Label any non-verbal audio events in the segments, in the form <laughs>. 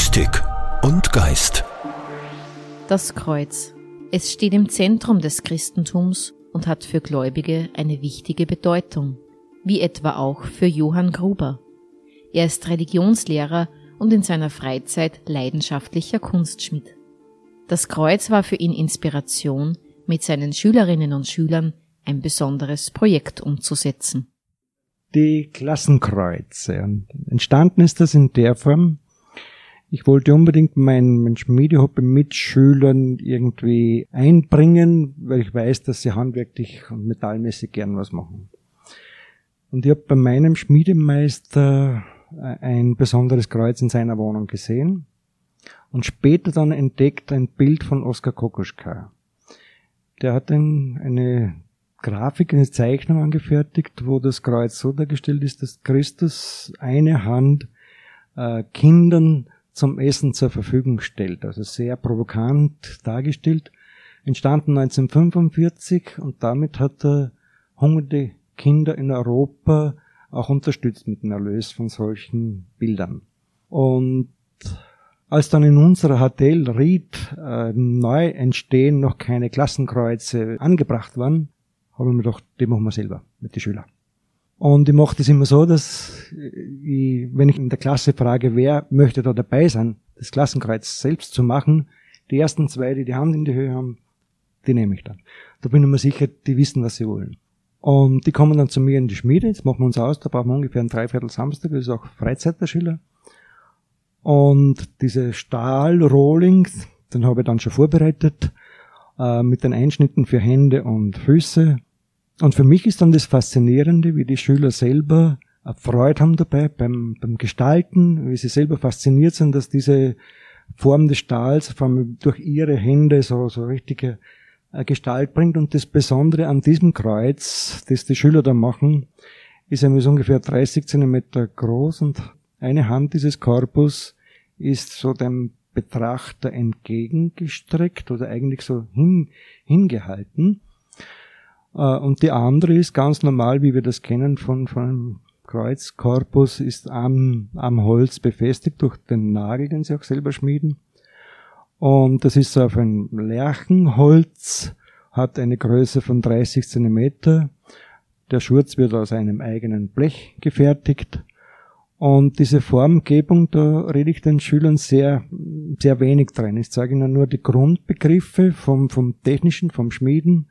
Mystik und Geist. Das Kreuz. Es steht im Zentrum des Christentums und hat für Gläubige eine wichtige Bedeutung, wie etwa auch für Johann Gruber. Er ist Religionslehrer und in seiner Freizeit leidenschaftlicher Kunstschmied. Das Kreuz war für ihn Inspiration, mit seinen Schülerinnen und Schülern ein besonderes Projekt umzusetzen. Die Klassenkreuze. Entstanden ist das in der Form, ich wollte unbedingt mein, mein Schmiedehobby mit Schülern irgendwie einbringen, weil ich weiß, dass sie handwerklich und metallmäßig gern was machen. Und ich habe bei meinem Schmiedemeister ein besonderes Kreuz in seiner Wohnung gesehen und später dann entdeckt ein Bild von Oskar Kokoschka. Der hat ein, eine Grafik, eine Zeichnung angefertigt, wo das Kreuz so dargestellt ist, dass Christus eine Hand äh, Kindern zum Essen zur Verfügung stellt. Also sehr provokant dargestellt. Entstanden 1945 und damit hat er hungernde Kinder in Europa auch unterstützt mit dem Erlös von solchen Bildern. Und als dann in unserer HTL Ried äh, neu entstehen noch keine Klassenkreuze angebracht waren, habe ich mir gedacht, die machen wir selber mit den Schülern. Und ich mache das immer so, dass ich, wenn ich in der Klasse frage, wer möchte da dabei sein, das Klassenkreuz selbst zu machen, die ersten zwei, die die Hand in die Höhe haben, die nehme ich dann. Da bin ich mir sicher, die wissen, was sie wollen. Und die kommen dann zu mir in die Schmiede, jetzt machen wir uns aus, da brauchen wir ungefähr ein Dreiviertel Samstag, das ist auch Freizeit der Schüler. Und diese Stahlrohling, den habe ich dann schon vorbereitet, äh, mit den Einschnitten für Hände und Füße. Und für mich ist dann das Faszinierende, wie die Schüler selber Freude haben dabei beim, beim Gestalten, wie sie selber fasziniert sind, dass diese Form des Stahls vor allem durch ihre Hände so, so richtige äh, Gestalt bringt. Und das Besondere an diesem Kreuz, das die Schüler da machen, ist so ungefähr 30 Zentimeter groß und eine Hand dieses Korpus ist so dem Betrachter entgegengestreckt oder eigentlich so hin, hingehalten. Äh, und die andere ist ganz normal, wie wir das kennen von, von einem Kreuzkorpus, ist am, am Holz befestigt durch den Nagel, den sie auch selber schmieden. Und das ist auf ein Lärchenholz, hat eine Größe von 30 Zentimeter. Der Schurz wird aus einem eigenen Blech gefertigt. Und diese Formgebung, da rede ich den Schülern sehr, sehr wenig drin. Ich zeige ihnen nur die Grundbegriffe vom, vom Technischen, vom Schmieden.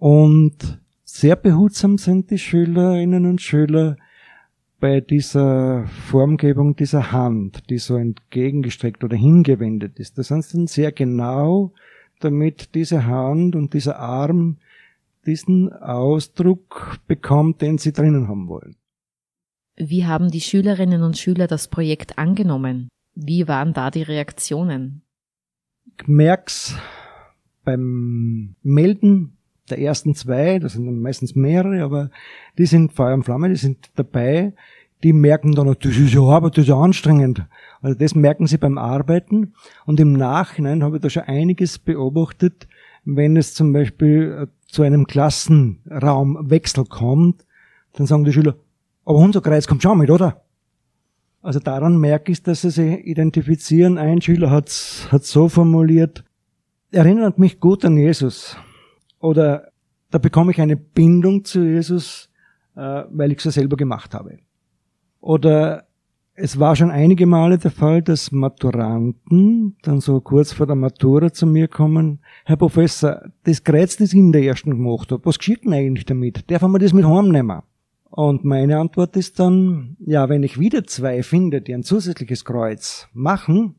Und sehr behutsam sind die Schülerinnen und Schüler bei dieser Formgebung dieser Hand, die so entgegengestreckt oder hingewendet ist. Da sind sie dann sehr genau, damit diese Hand und dieser Arm diesen Ausdruck bekommt, den sie drinnen haben wollen. Wie haben die Schülerinnen und Schüler das Projekt angenommen? Wie waren da die Reaktionen? Ich merk's beim Melden der ersten zwei, das sind dann meistens mehrere, aber die sind Feuer und Flamme, die sind dabei, die merken dann, das ist ja Arbeit, das ist ja anstrengend. Also das merken sie beim Arbeiten. Und im Nachhinein habe ich da schon einiges beobachtet, wenn es zum Beispiel äh, zu einem Klassenraumwechsel kommt, dann sagen die Schüler, aber unser Kreis kommt schon mit, oder? Also daran merke ich, dass sie sich identifizieren. Ein Schüler hat es so formuliert, erinnert mich gut an Jesus. Oder da bekomme ich eine Bindung zu Jesus, äh, weil ich es ja selber gemacht habe. Oder es war schon einige Male der Fall, dass Maturanten dann so kurz vor der Matura zu mir kommen, Herr Professor, das Kreuz, das ich in der ersten gemacht habe, was geschieht denn eigentlich damit? Darf man das mit heimnehmen? Und meine Antwort ist dann, ja, wenn ich wieder zwei finde, die ein zusätzliches Kreuz machen,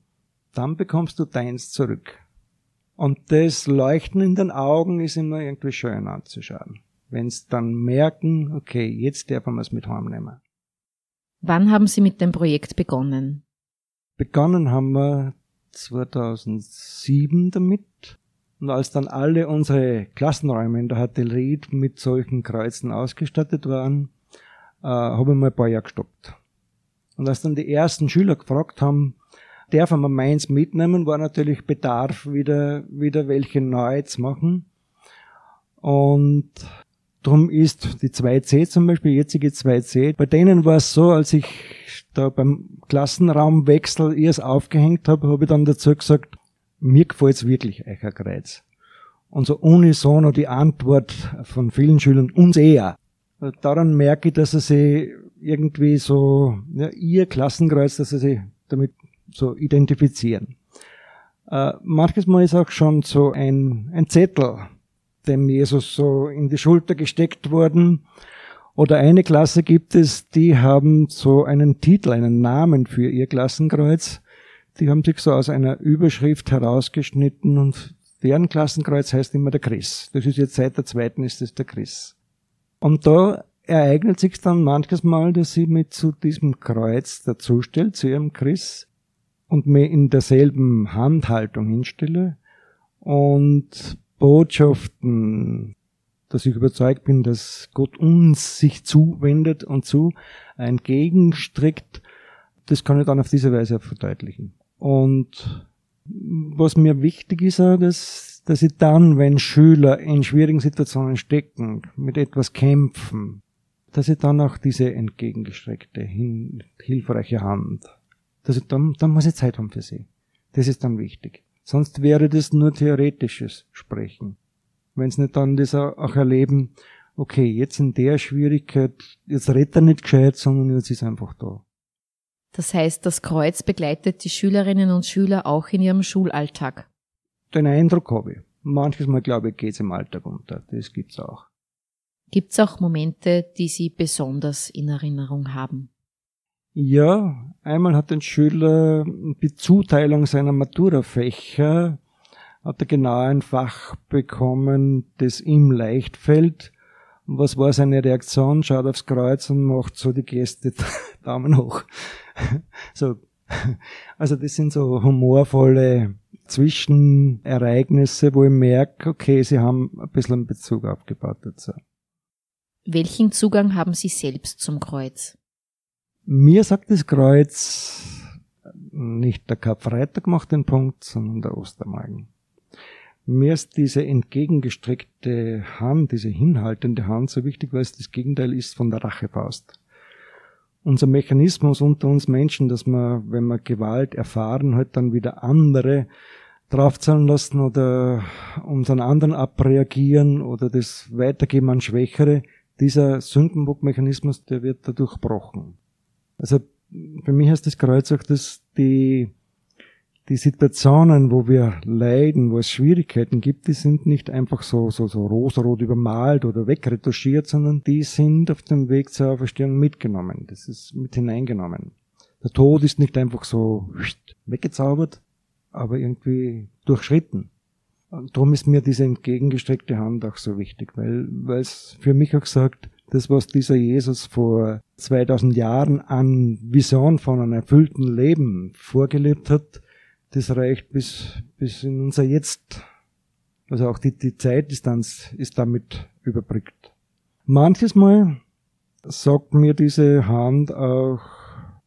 dann bekommst du deins zurück. Und das Leuchten in den Augen ist immer irgendwie schön anzuschauen. Wenn sie dann merken, okay, jetzt darf man es mit heimnehmen. Wann haben Sie mit dem Projekt begonnen? Begonnen haben wir 2007 damit. Und als dann alle unsere Klassenräume in der Hotellerie mit solchen Kreuzen ausgestattet waren, äh, habe ich mal ein paar Jahre gestoppt. Und als dann die ersten Schüler gefragt haben, darf man meins mitnehmen, war natürlich Bedarf, wieder, wieder welche neu zu machen. Und Drum ist die 2C zum Beispiel, jetzige 2C, bei denen war es so, als ich da beim Klassenraumwechsel erst aufgehängt habe, habe ich dann dazu gesagt, mir gefällt's wirklich Eicherkreuz. Und so unisono die Antwort von vielen Schülern, uns eher. Daran merke ich, dass sie sich irgendwie so, ja, ihr Klassenkreuz, dass sie sich damit so identifizieren. Äh, manches Mal ist auch schon so ein, ein Zettel, dem Jesus so in die Schulter gesteckt worden. Oder eine Klasse gibt es, die haben so einen Titel, einen Namen für ihr Klassenkreuz. Die haben sich so aus einer Überschrift herausgeschnitten und deren Klassenkreuz heißt immer der Chris. Das ist jetzt seit der zweiten ist es der Chris. Und da ereignet sich dann manches Mal, dass sie mit zu diesem Kreuz dazustellt, zu ihrem Chris, und mir in derselben Handhaltung hinstelle und Botschaften, dass ich überzeugt bin, dass Gott uns sich zuwendet und zu entgegenstreckt, das kann ich dann auf diese Weise verdeutlichen. Und was mir wichtig ist, dass, dass ich dann, wenn Schüler in schwierigen Situationen stecken, mit etwas kämpfen, dass ich dann auch diese entgegengestreckte, hilfreiche Hand das, dann, dann muss ich Zeit haben für sie. Das ist dann wichtig. Sonst wäre das nur theoretisches Sprechen. Wenn sie nicht dann das auch erleben, okay, jetzt in der Schwierigkeit, jetzt redet er nicht gescheit, sondern jetzt ist einfach da. Das heißt, das Kreuz begleitet die Schülerinnen und Schüler auch in ihrem Schulalltag. Den Eindruck habe ich. Manches Mal, glaube ich, geht es im Alltag unter. Das gibt's auch. Gibt's auch Momente, die Sie besonders in Erinnerung haben? Ja, einmal hat ein Schüler die Zuteilung seiner Maturafächer, hat er genau ein Fach bekommen, das ihm leicht fällt. Und was war seine Reaktion? Schaut aufs Kreuz und macht so die Geste, <laughs> Daumen hoch. <laughs> so. Also das sind so humorvolle Zwischenereignisse, wo ich merke, okay, sie haben ein bisschen einen Bezug aufgebaut dazu. Welchen Zugang haben Sie selbst zum Kreuz? Mir sagt das Kreuz nicht der Karfreitag macht den Punkt, sondern der Ostermagen. Mir ist diese entgegengestreckte Hand, diese hinhaltende Hand so wichtig, weil es das Gegenteil ist von der Rachefaust. Unser Mechanismus unter uns Menschen, dass wir, wenn wir Gewalt erfahren, halt dann wieder andere draufzahlen lassen oder unseren anderen abreagieren oder das weitergeben an Schwächere, dieser Sündenbockmechanismus, der wird dadurch gebrochen. Also für mich heißt das Kreuz auch, dass die, die Situationen, wo wir leiden, wo es Schwierigkeiten gibt, die sind nicht einfach so, so, so rosarot übermalt oder wegretuschiert, sondern die sind auf dem Weg zur Auferstehung mitgenommen. Das ist mit hineingenommen. Der Tod ist nicht einfach so weggezaubert, aber irgendwie durchschritten. Und darum ist mir diese entgegengestreckte Hand auch so wichtig, weil, weil es für mich auch sagt, das, was dieser Jesus vor 2000 Jahren an Vision von einem erfüllten Leben vorgelebt hat, das reicht bis, bis in unser Jetzt. Also auch die, die Zeitdistanz ist damit überbrückt. Manches Mal sagt mir diese Hand auch,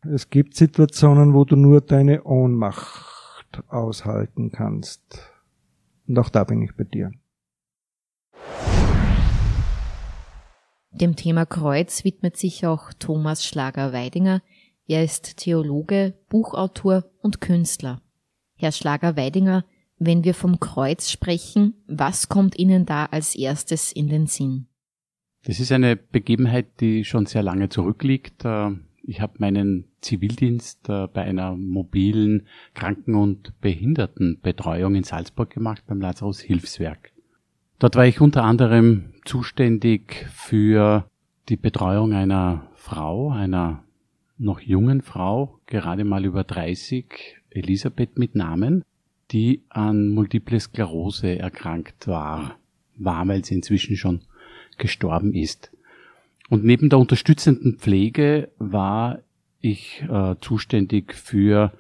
es gibt Situationen, wo du nur deine Ohnmacht aushalten kannst. Und auch da bin ich bei dir. Dem Thema Kreuz widmet sich auch Thomas Schlager-Weidinger. Er ist Theologe, Buchautor und Künstler. Herr Schlager-Weidinger, wenn wir vom Kreuz sprechen, was kommt Ihnen da als erstes in den Sinn? Das ist eine Begebenheit, die schon sehr lange zurückliegt. Äh, ich habe meinen Zivildienst äh, bei einer mobilen Kranken- und Behindertenbetreuung in Salzburg gemacht beim Lazarus Hilfswerk. Dort war ich unter anderem zuständig für die Betreuung einer Frau, einer noch jungen Frau, gerade mal über 30, Elisabeth mit Namen, die an Multiple Sklerose erkrankt war, war, weil sie inzwischen schon gestorben ist. Und neben der unterstützenden Pflege war ich äh, zuständig für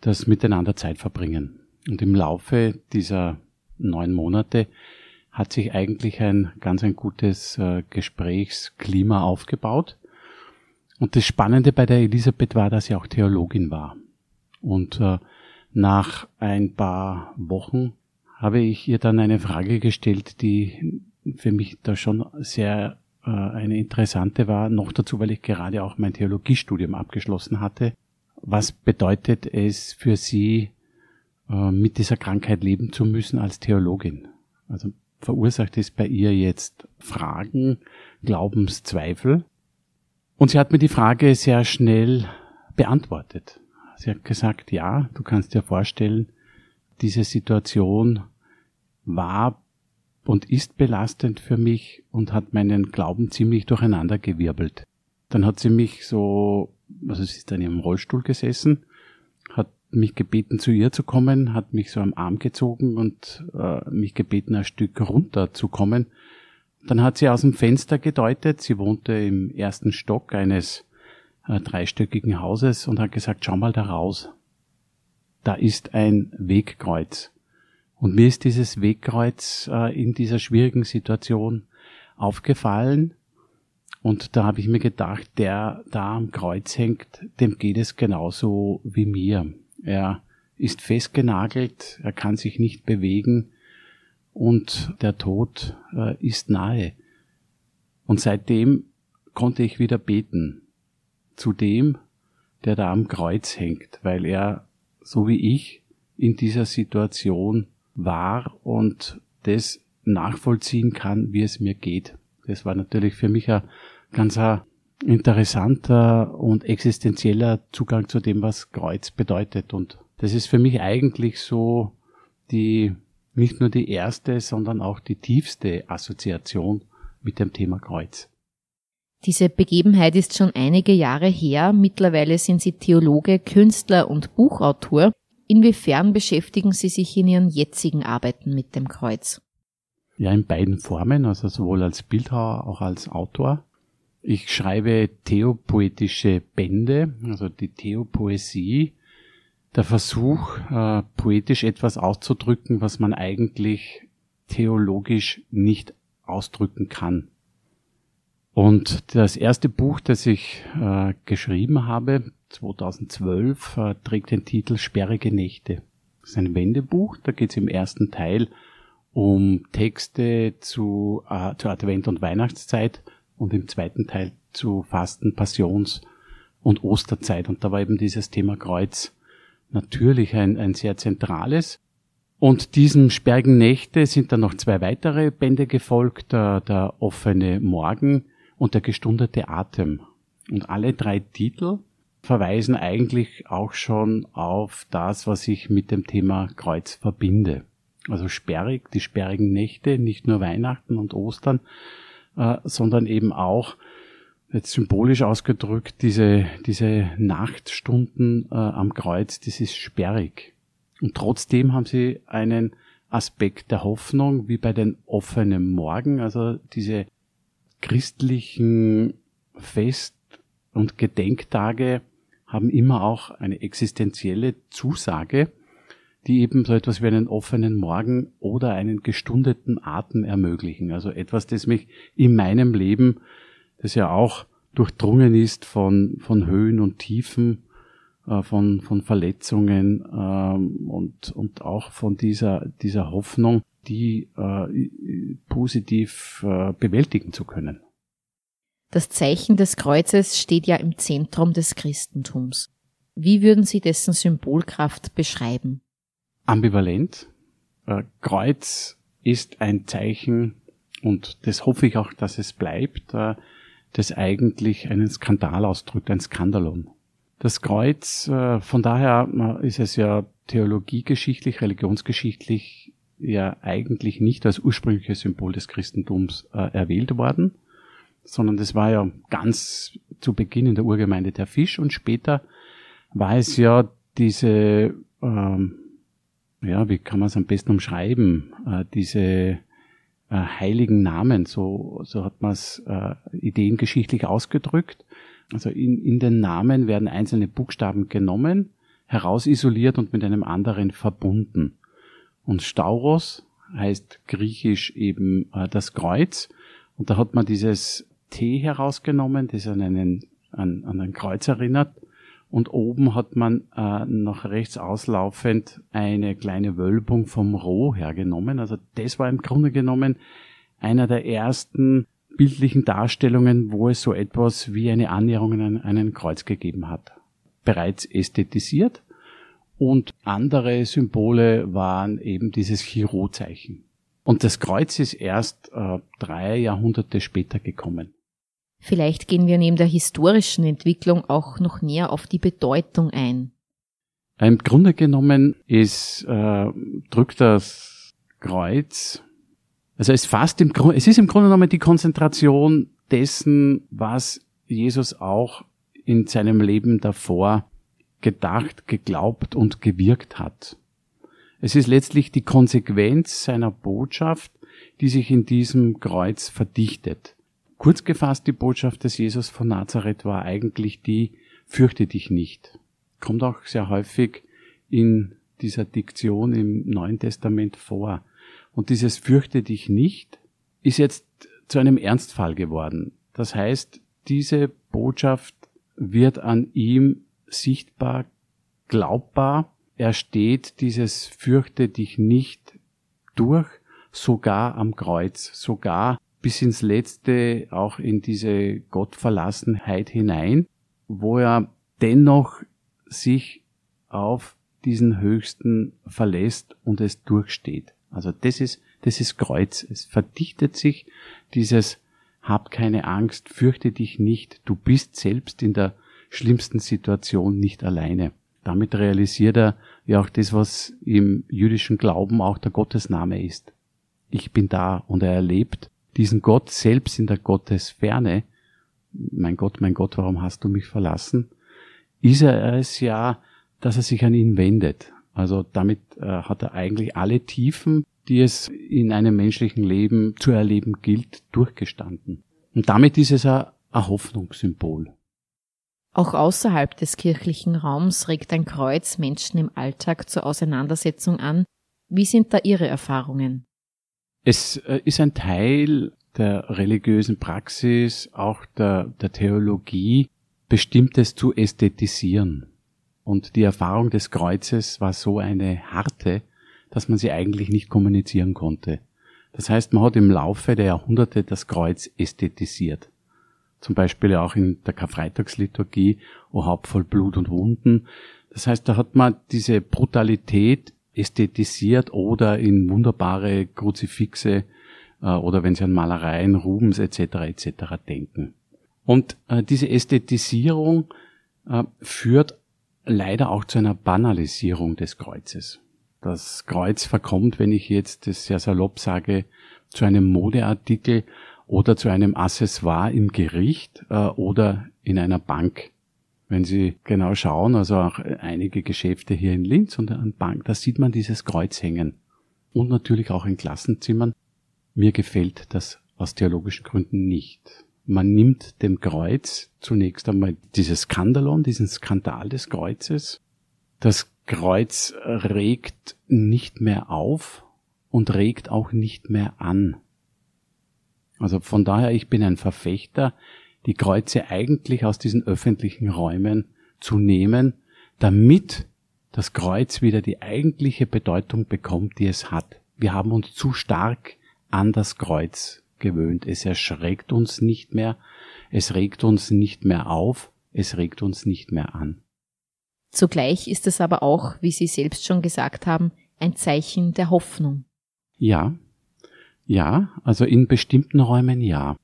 das Miteinander Zeit verbringen. Und im Laufe dieser neun Monate hat sich eigentlich ein ganz ein gutes äh, Gesprächsklima aufgebaut. Und das Spannende bei der Elisabeth war, dass sie auch Theologin war. Und äh, nach ein paar Wochen habe ich ihr dann eine Frage gestellt, die für mich da schon sehr äh, eine interessante war, noch dazu, weil ich gerade auch mein Theologiestudium abgeschlossen hatte. Was bedeutet es für Sie, äh, mit dieser Krankheit leben zu müssen als Theologin? Also verursacht es bei ihr jetzt Fragen, Glaubenszweifel? Und sie hat mir die Frage sehr schnell beantwortet. Sie hat gesagt, ja, du kannst dir vorstellen, diese Situation war und ist belastend für mich und hat meinen Glauben ziemlich durcheinandergewirbelt. Dann hat sie mich so, also sie ist dann ihrem Rollstuhl gesessen, hat mich gebeten, zu ihr zu kommen, hat mich so am Arm gezogen und äh, mich gebeten, ein Stück runter zu kommen. Dann hat sie aus dem Fenster gedeutet, sie wohnte im ersten Stock eines äh, dreistöckigen Hauses und hat gesagt, schau mal da raus. Da ist ein Wegkreuz. Und mir ist dieses Wegkreuz äh, in dieser schwierigen Situation aufgefallen. Und da habe ich mir gedacht, der da am Kreuz hängt, dem geht es genauso wie mir. Er ist festgenagelt, er kann sich nicht bewegen und der Tod äh, ist nahe. Und seitdem konnte ich wieder beten zu dem, der da am Kreuz hängt, weil er, so wie ich, in dieser Situation war und das nachvollziehen kann, wie es mir geht. Das war natürlich für mich ein ganz interessanter und existenzieller Zugang zu dem, was Kreuz bedeutet. Und das ist für mich eigentlich so die, nicht nur die erste, sondern auch die tiefste Assoziation mit dem Thema Kreuz. Diese Begebenheit ist schon einige Jahre her. Mittlerweile sind Sie Theologe, Künstler und Buchautor. Inwiefern beschäftigen Sie sich in Ihren jetzigen Arbeiten mit dem Kreuz? Ja, in beiden Formen, also sowohl als Bildhauer, auch als Autor. Ich schreibe theopoetische Bände, also die Theopoesie, der Versuch, äh, poetisch etwas auszudrücken, was man eigentlich theologisch nicht ausdrücken kann. Und das erste Buch, das ich äh, geschrieben habe, 2012, äh, trägt den Titel Sperrige Nächte. Das ist ein Wendebuch, da geht es im ersten Teil um Texte zu, äh, zur Advent- und Weihnachtszeit und im zweiten Teil zu Fasten, Passions- und Osterzeit. Und da war eben dieses Thema Kreuz natürlich ein, ein sehr zentrales. Und diesen Sperrigen Nächte sind dann noch zwei weitere Bände gefolgt, der, der offene Morgen und der gestundete Atem. Und alle drei Titel verweisen eigentlich auch schon auf das, was ich mit dem Thema Kreuz verbinde. Also sperrig, die sperrigen Nächte, nicht nur Weihnachten und Ostern, äh, sondern eben auch, jetzt symbolisch ausgedrückt, diese, diese Nachtstunden äh, am Kreuz, das ist sperrig. Und trotzdem haben sie einen Aspekt der Hoffnung, wie bei den offenen Morgen, also diese christlichen Fest- und Gedenktage haben immer auch eine existenzielle Zusage, die eben so etwas wie einen offenen Morgen oder einen gestundeten Atem ermöglichen. Also etwas, das mich in meinem Leben, das ja auch durchdrungen ist von, von Höhen und Tiefen, äh, von, von Verletzungen ähm, und, und auch von dieser, dieser Hoffnung, die äh, positiv äh, bewältigen zu können. Das Zeichen des Kreuzes steht ja im Zentrum des Christentums. Wie würden Sie dessen Symbolkraft beschreiben? Ambivalent. Äh, Kreuz ist ein Zeichen, und das hoffe ich auch, dass es bleibt, äh, das eigentlich einen Skandal ausdrückt, ein Skandalon. Das Kreuz, äh, von daher ist es ja theologiegeschichtlich, religionsgeschichtlich ja eigentlich nicht als ursprüngliches Symbol des Christentums erwählt worden, sondern das war ja ganz zu Beginn in der Urgemeinde der Fisch und später war es ja diese, ähm, ja, wie kann man es am besten umschreiben, äh, diese äh, heiligen Namen, so, so hat man es äh, ideengeschichtlich ausgedrückt. Also in, in den Namen werden einzelne Buchstaben genommen, herausisoliert und mit einem anderen verbunden. Und Stauros heißt griechisch eben äh, das Kreuz. Und da hat man dieses T herausgenommen, das an, einen, an, an ein Kreuz erinnert. Und oben hat man äh, nach rechts auslaufend eine kleine Wölbung vom Roh hergenommen. Also das war im Grunde genommen einer der ersten bildlichen Darstellungen, wo es so etwas wie eine Annäherung an einen Kreuz gegeben hat. Bereits ästhetisiert und andere Symbole waren eben dieses Chiro-Zeichen. Und das Kreuz ist erst äh, drei Jahrhunderte später gekommen. Vielleicht gehen wir neben der historischen Entwicklung auch noch näher auf die Bedeutung ein. Im Grunde genommen ist, äh, drückt das Kreuz, also es fasst im es ist im Grunde genommen die Konzentration dessen, was Jesus auch in seinem Leben davor gedacht, geglaubt und gewirkt hat. Es ist letztlich die Konsequenz seiner Botschaft, die sich in diesem Kreuz verdichtet. Kurz gefasst, die Botschaft des Jesus von Nazareth war eigentlich die, fürchte dich nicht. Kommt auch sehr häufig in dieser Diktion im Neuen Testament vor. Und dieses fürchte dich nicht ist jetzt zu einem Ernstfall geworden. Das heißt, diese Botschaft wird an ihm sichtbar, glaubbar. Er steht dieses fürchte dich nicht durch, sogar am Kreuz, sogar bis ins Letzte auch in diese Gottverlassenheit hinein, wo er dennoch sich auf diesen Höchsten verlässt und es durchsteht. Also das ist, das ist Kreuz. Es verdichtet sich dieses hab keine Angst, fürchte dich nicht, du bist selbst in der schlimmsten Situation nicht alleine. Damit realisiert er ja auch das, was im jüdischen Glauben auch der Gottesname ist. Ich bin da und er erlebt diesen Gott selbst in der Gottesferne. Mein Gott, mein Gott, warum hast du mich verlassen? Ist er es ja, dass er sich an ihn wendet. Also damit äh, hat er eigentlich alle Tiefen, die es in einem menschlichen Leben zu erleben gilt, durchgestanden. Und damit ist es ein, ein Hoffnungssymbol. Auch außerhalb des kirchlichen Raums regt ein Kreuz Menschen im Alltag zur Auseinandersetzung an. Wie sind da Ihre Erfahrungen? Es äh, ist ein Teil der religiösen Praxis, auch der, der Theologie, Bestimmtes zu ästhetisieren. Und die Erfahrung des Kreuzes war so eine harte, dass man sie eigentlich nicht kommunizieren konnte. Das heißt, man hat im Laufe der Jahrhunderte das Kreuz ästhetisiert. Zum Beispiel auch in der Karfreitagsliturgie, O Haupt voll Blut und Wunden. Das heißt, da hat man diese Brutalität ästhetisiert oder in wunderbare Kruzifixe äh, oder wenn Sie an Malereien, Rubens etc. etc. denken. Und äh, diese Ästhetisierung äh, führt leider auch zu einer Banalisierung des Kreuzes. Das Kreuz verkommt, wenn ich jetzt das sehr salopp sage, zu einem Modeartikel oder zu einem Accessoire im Gericht äh, oder in einer Bank. Wenn Sie genau schauen, also auch einige Geschäfte hier in Linz und an Bank, da sieht man dieses Kreuz hängen. Und natürlich auch in Klassenzimmern. Mir gefällt das aus theologischen Gründen nicht man nimmt dem Kreuz zunächst einmal dieses Skandalon, diesen Skandal des Kreuzes. Das Kreuz regt nicht mehr auf und regt auch nicht mehr an. Also von daher, ich bin ein Verfechter, die Kreuze eigentlich aus diesen öffentlichen Räumen zu nehmen, damit das Kreuz wieder die eigentliche Bedeutung bekommt, die es hat. Wir haben uns zu stark an das Kreuz gewöhnt. Es erschreckt uns nicht mehr, es regt uns nicht mehr auf, es regt uns nicht mehr an. Zugleich ist es aber auch, wie Sie selbst schon gesagt haben, ein Zeichen der Hoffnung. Ja, ja, also in bestimmten Räumen ja.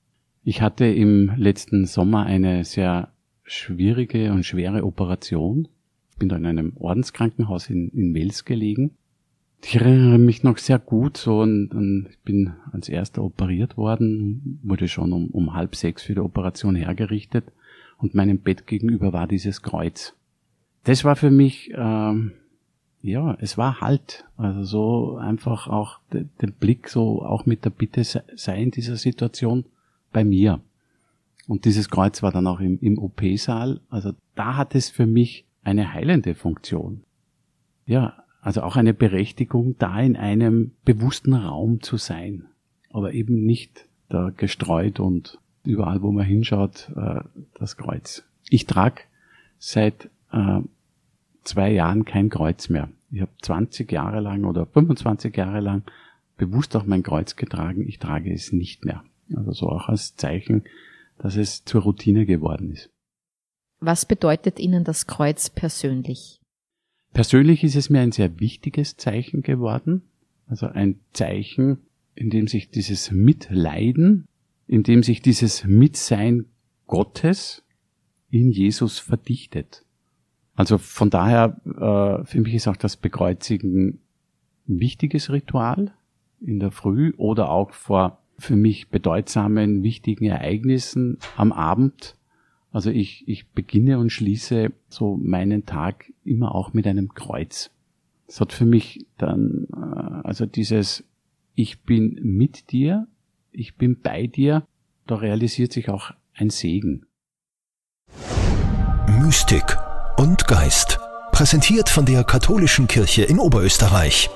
Ich hatte im letzten Sommer eine sehr schwierige und schwere Operation. Ich bin da in einem Ordenskrankenhaus in, in Wels gelegen ich erinnere mich noch sehr gut, so, und, und ich bin als erster operiert worden, wurde schon um, um halb sechs für die Operation hergerichtet und meinem Bett gegenüber war dieses Kreuz. Das war für mich, ähm, ja, es war Halt. Also so einfach auch de, den Blick so auch mit der Bitte sei in dieser Situation bei mir. Und dieses Kreuz war dann auch im, im OP-Saal. Also da hat es für mich eine heilende Funktion. Ja, also auch eine Berechtigung, da in einem bewussten Raum zu sein, aber eben nicht da gestreut und überall, wo man hinschaut, äh, das Kreuz. Ich trage seit äh, zwei Jahren kein Kreuz mehr. Ich habe 20 Jahre lang oder 25 Jahre lang bewusst auch mein Kreuz getragen, ich trage es nicht mehr. Also so auch als Zeichen, dass es zur Routine geworden ist. Was bedeutet Ihnen das Kreuz persönlich? Persönlich ist es mir ein sehr wichtiges Zeichen geworden. Also ein Zeichen, in dem sich dieses Mitleiden, in dem sich dieses Mitsein Gottes in Jesus verdichtet. Also von daher, äh, für mich ist auch das Bekreuzigen ein wichtiges Ritual in der Früh oder auch vor für mich bedeutsamen, wichtigen Ereignissen am Abend. Also ich, ich beginne und schließe so meinen Tag immer auch mit einem Kreuz. Das hat für mich dann, äh, also dieses, ich bin mit dir, ich bin bei dir, da realisiert sich auch ein Segen. Mystik und Geist. Präsentiert von der Katholischen Kirche in Oberösterreich.